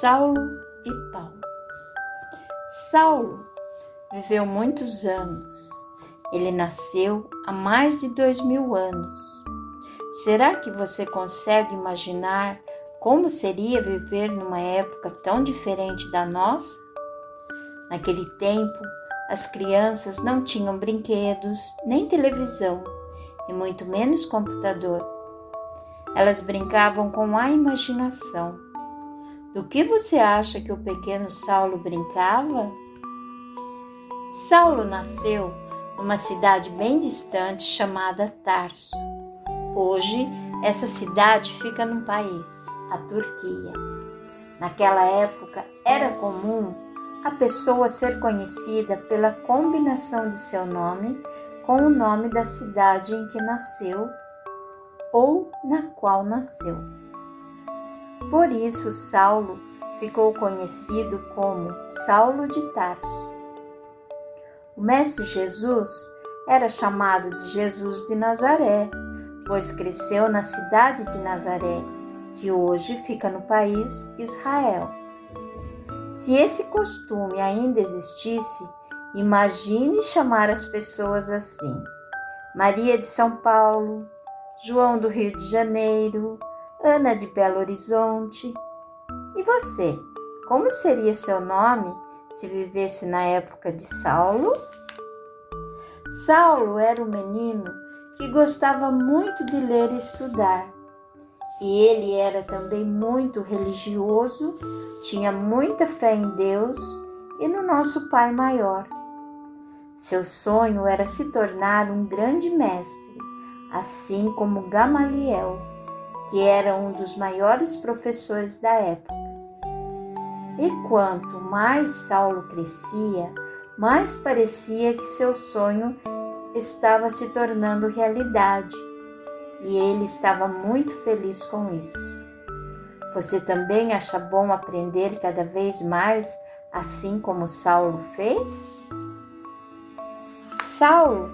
Saulo e Paulo. Saulo viveu muitos anos. Ele nasceu há mais de dois mil anos. Será que você consegue imaginar como seria viver numa época tão diferente da nossa? Naquele tempo, as crianças não tinham brinquedos, nem televisão, e muito menos computador. Elas brincavam com a imaginação do que você acha que o pequeno Saulo brincava? Saulo nasceu numa cidade bem distante chamada Tarso. Hoje, essa cidade fica num país, a Turquia. Naquela época, era comum a pessoa ser conhecida pela combinação de seu nome com o nome da cidade em que nasceu ou na qual nasceu. Por isso, Saulo ficou conhecido como Saulo de Tarso. O Mestre Jesus era chamado de Jesus de Nazaré, pois cresceu na cidade de Nazaré, que hoje fica no país Israel. Se esse costume ainda existisse, imagine chamar as pessoas assim: Maria de São Paulo, João do Rio de Janeiro, Ana de Belo Horizonte. E você, como seria seu nome se vivesse na época de Saulo? Saulo era um menino que gostava muito de ler e estudar. E ele era também muito religioso, tinha muita fé em Deus e no nosso Pai Maior. Seu sonho era se tornar um grande mestre, assim como Gamaliel que era um dos maiores professores da época. E quanto mais Saulo crescia, mais parecia que seu sonho estava se tornando realidade, e ele estava muito feliz com isso. Você também acha bom aprender cada vez mais, assim como Saulo fez? Saulo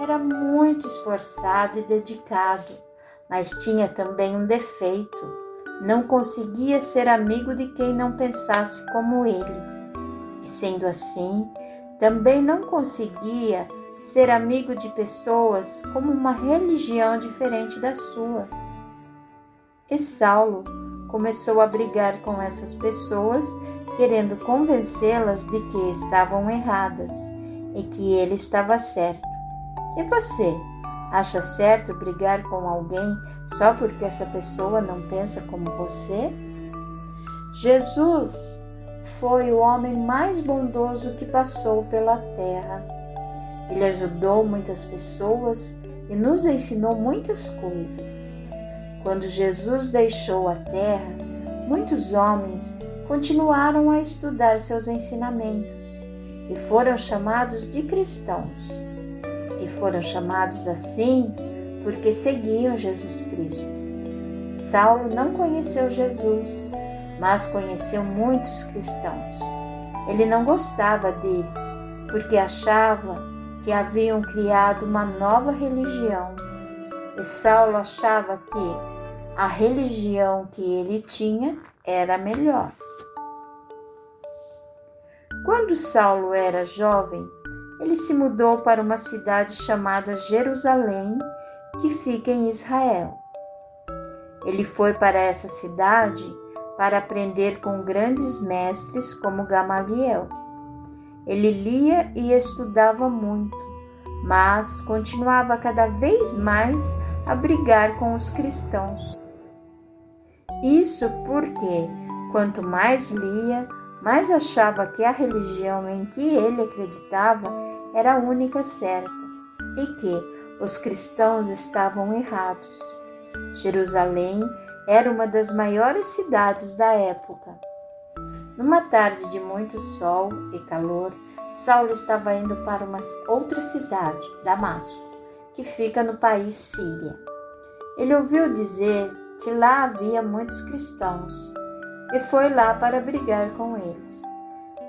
era muito esforçado e dedicado mas tinha também um defeito. Não conseguia ser amigo de quem não pensasse como ele. E sendo assim, também não conseguia ser amigo de pessoas como uma religião diferente da sua. E Saulo começou a brigar com essas pessoas, querendo convencê-las de que estavam erradas e que ele estava certo. E você? Acha certo brigar com alguém só porque essa pessoa não pensa como você? Jesus foi o homem mais bondoso que passou pela terra. Ele ajudou muitas pessoas e nos ensinou muitas coisas. Quando Jesus deixou a terra, muitos homens continuaram a estudar seus ensinamentos e foram chamados de cristãos foram chamados assim porque seguiam Jesus Cristo. Saulo não conheceu Jesus, mas conheceu muitos cristãos. Ele não gostava deles porque achava que haviam criado uma nova religião. E Saulo achava que a religião que ele tinha era melhor. Quando Saulo era jovem, ele se mudou para uma cidade chamada Jerusalém, que fica em Israel. Ele foi para essa cidade para aprender com grandes mestres como Gamaliel. Ele lia e estudava muito, mas continuava cada vez mais a brigar com os cristãos. Isso porque, quanto mais lia, mais achava que a religião em que ele acreditava era a única certa e que os cristãos estavam errados. Jerusalém era uma das maiores cidades da época. Numa tarde de muito sol e calor, Saulo estava indo para uma outra cidade, Damasco, que fica no país Síria. Ele ouviu dizer que lá havia muitos cristãos e foi lá para brigar com eles.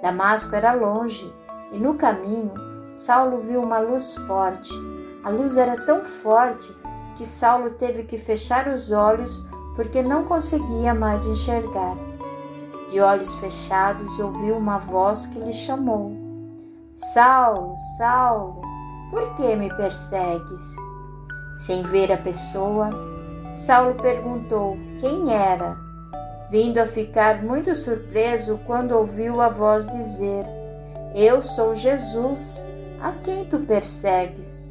Damasco era longe e no caminho Saulo viu uma luz forte. A luz era tão forte que Saulo teve que fechar os olhos porque não conseguia mais enxergar. De olhos fechados, ouviu uma voz que lhe chamou: Saulo, Saulo, por que me persegues? Sem ver a pessoa, Saulo perguntou quem era, vindo a ficar muito surpreso quando ouviu a voz dizer: Eu sou Jesus, a quem tu persegues?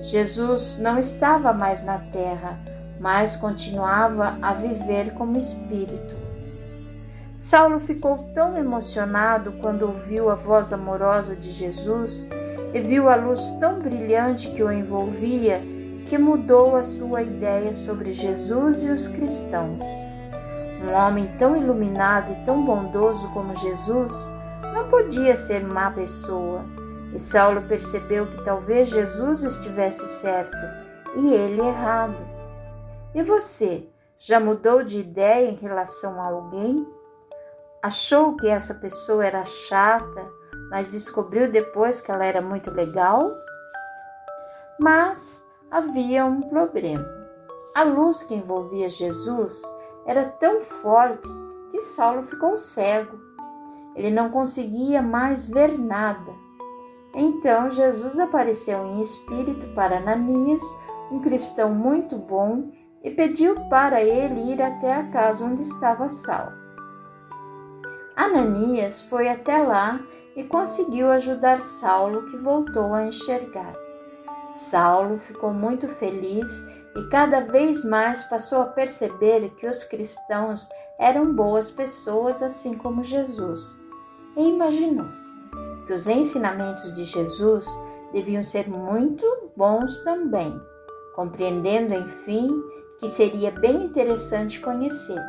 Jesus não estava mais na terra, mas continuava a viver como espírito. Saulo ficou tão emocionado quando ouviu a voz amorosa de Jesus e viu a luz tão brilhante que o envolvia que mudou a sua ideia sobre Jesus e os cristãos. Um homem tão iluminado e tão bondoso como Jesus não podia ser má pessoa, e Saulo percebeu que talvez Jesus estivesse certo e ele errado. E você, já mudou de ideia em relação a alguém? Achou que essa pessoa era chata, mas descobriu depois que ela era muito legal? Mas havia um problema. A luz que envolvia Jesus era tão forte que Saulo ficou cego. Ele não conseguia mais ver nada. Então Jesus apareceu em espírito para Ananias, um cristão muito bom, e pediu para ele ir até a casa onde estava Saulo. Ananias foi até lá e conseguiu ajudar Saulo, que voltou a enxergar. Saulo ficou muito feliz e cada vez mais passou a perceber que os cristãos eram boas pessoas, assim como Jesus, e imaginou que os ensinamentos de Jesus deviam ser muito bons também, compreendendo, enfim, que seria bem interessante conhecê-los.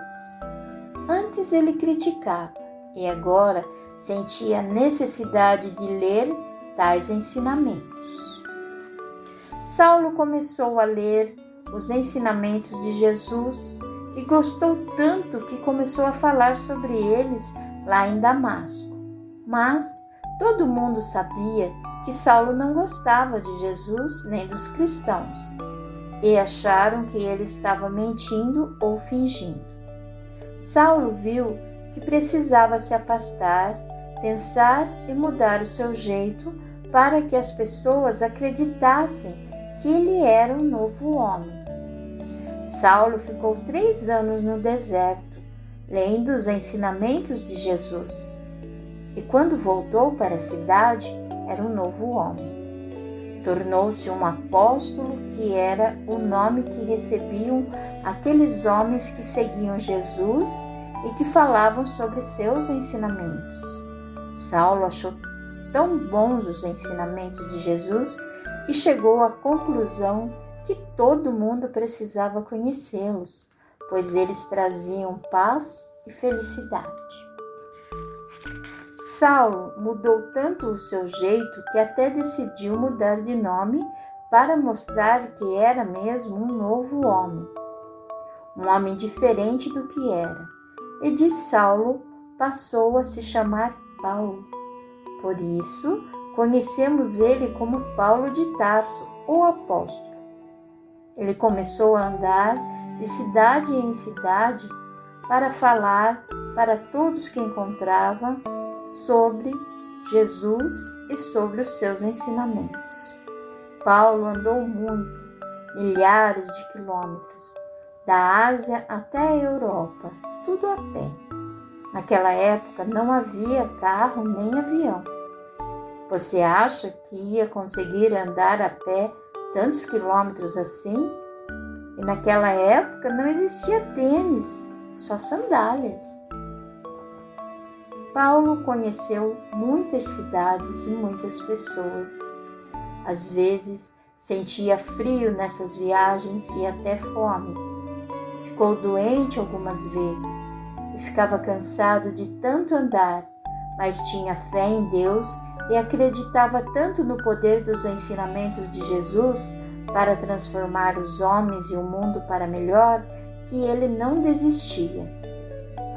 Antes ele criticava e agora sentia a necessidade de ler tais ensinamentos. Saulo começou a ler os ensinamentos de Jesus e gostou tanto que começou a falar sobre eles lá em Damasco. Mas todo mundo sabia que Saulo não gostava de Jesus nem dos cristãos e acharam que ele estava mentindo ou fingindo. Saulo viu que precisava se afastar, pensar e mudar o seu jeito para que as pessoas acreditassem que ele era um novo homem. Saulo ficou três anos no deserto, lendo os ensinamentos de Jesus. E quando voltou para a cidade, era um novo homem. Tornou-se um apóstolo, que era o nome que recebiam aqueles homens que seguiam Jesus e que falavam sobre seus ensinamentos. Saulo achou tão bons os ensinamentos de Jesus que chegou à conclusão que todo mundo precisava conhecê-los, pois eles traziam paz e felicidade. Saulo mudou tanto o seu jeito que até decidiu mudar de nome para mostrar que era mesmo um novo homem, um homem diferente do que era. E de Saulo passou a se chamar Paulo. Por isso, Conhecemos ele como Paulo de Tarso, o apóstolo. Ele começou a andar de cidade em cidade para falar para todos que encontrava sobre Jesus e sobre os seus ensinamentos. Paulo andou muito, milhares de quilômetros, da Ásia até a Europa, tudo a pé. Naquela época não havia carro nem avião. Você acha que ia conseguir andar a pé tantos quilômetros assim? E naquela época não existia tênis, só sandálias. Paulo conheceu muitas cidades e muitas pessoas. Às vezes sentia frio nessas viagens e até fome. Ficou doente algumas vezes e ficava cansado de tanto andar, mas tinha fé em Deus e acreditava tanto no poder dos ensinamentos de Jesus para transformar os homens e o mundo para melhor que ele não desistia.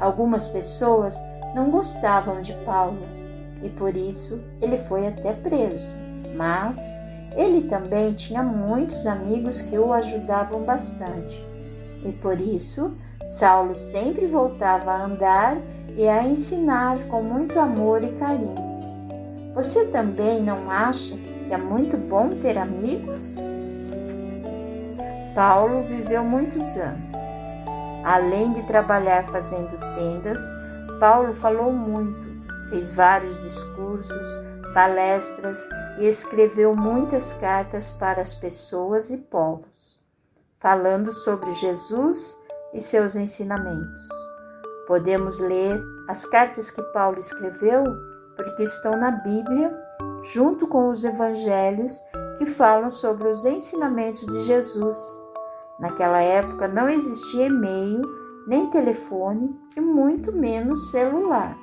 Algumas pessoas não gostavam de Paulo e por isso ele foi até preso, mas ele também tinha muitos amigos que o ajudavam bastante. E por isso Saulo sempre voltava a andar e a ensinar com muito amor e carinho. Você também não acha que é muito bom ter amigos? Paulo viveu muitos anos. Além de trabalhar fazendo tendas, Paulo falou muito, fez vários discursos, palestras e escreveu muitas cartas para as pessoas e povos, falando sobre Jesus e seus ensinamentos. Podemos ler as cartas que Paulo escreveu porque estão na Bíblia, junto com os evangelhos que falam sobre os ensinamentos de Jesus. Naquela época não existia e-mail, nem telefone e muito menos celular.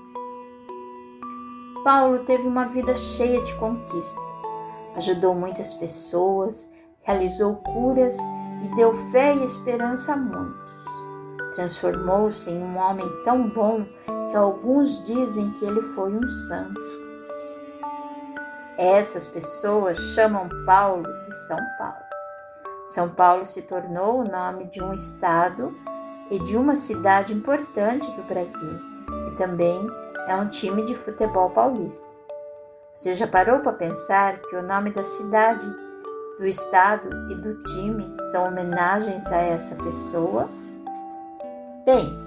Paulo teve uma vida cheia de conquistas. Ajudou muitas pessoas, realizou curas e deu fé e esperança a muitos. Transformou-se em um homem tão bom que alguns dizem que ele foi um santo. Essas pessoas chamam Paulo de São Paulo. São Paulo se tornou o nome de um estado e de uma cidade importante do Brasil e também é um time de futebol paulista. Você já parou para pensar que o nome da cidade, do estado e do time são homenagens a essa pessoa? Bem,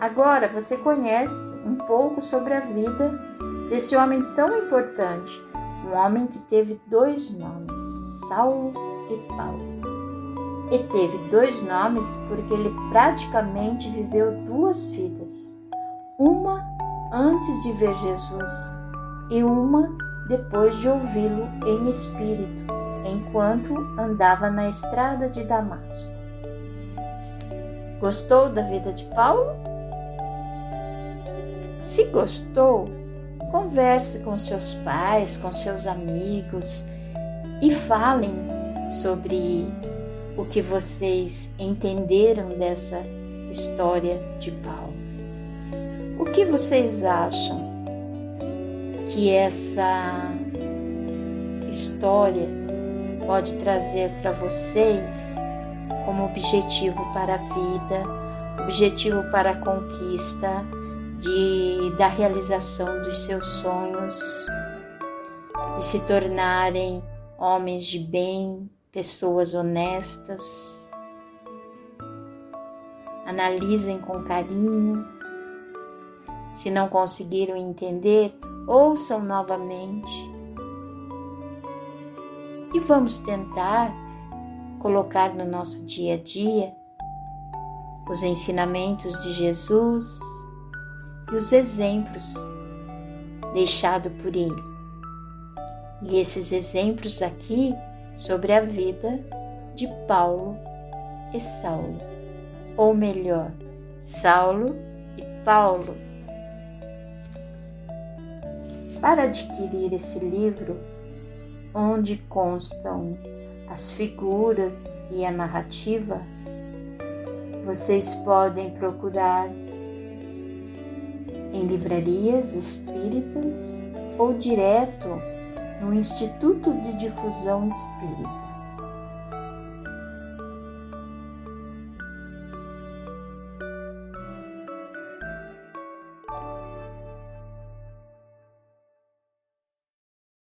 agora você conhece um pouco sobre a vida desse homem tão importante, um homem que teve dois nomes, Saulo e Paulo. E teve dois nomes porque ele praticamente viveu duas vidas, uma antes de ver Jesus e uma depois de ouvi-lo em espírito, enquanto andava na estrada de Damasco. Gostou da vida de Paulo? Se gostou, converse com seus pais, com seus amigos e falem sobre o que vocês entenderam dessa história de Paulo. O que vocês acham que essa história pode trazer para vocês como objetivo para a vida, objetivo para a conquista de, da realização dos seus sonhos, de se tornarem homens de bem, pessoas honestas. Analisem com carinho. Se não conseguiram entender, ouçam novamente. E vamos tentar colocar no nosso dia a dia os ensinamentos de Jesus e os exemplos deixados por Ele. E esses exemplos aqui sobre a vida de Paulo e Saulo, ou melhor, Saulo e Paulo. Para adquirir esse livro, onde constam as figuras e a narrativa, vocês podem procurar em livrarias espíritas ou direto no Instituto de Difusão Espírita.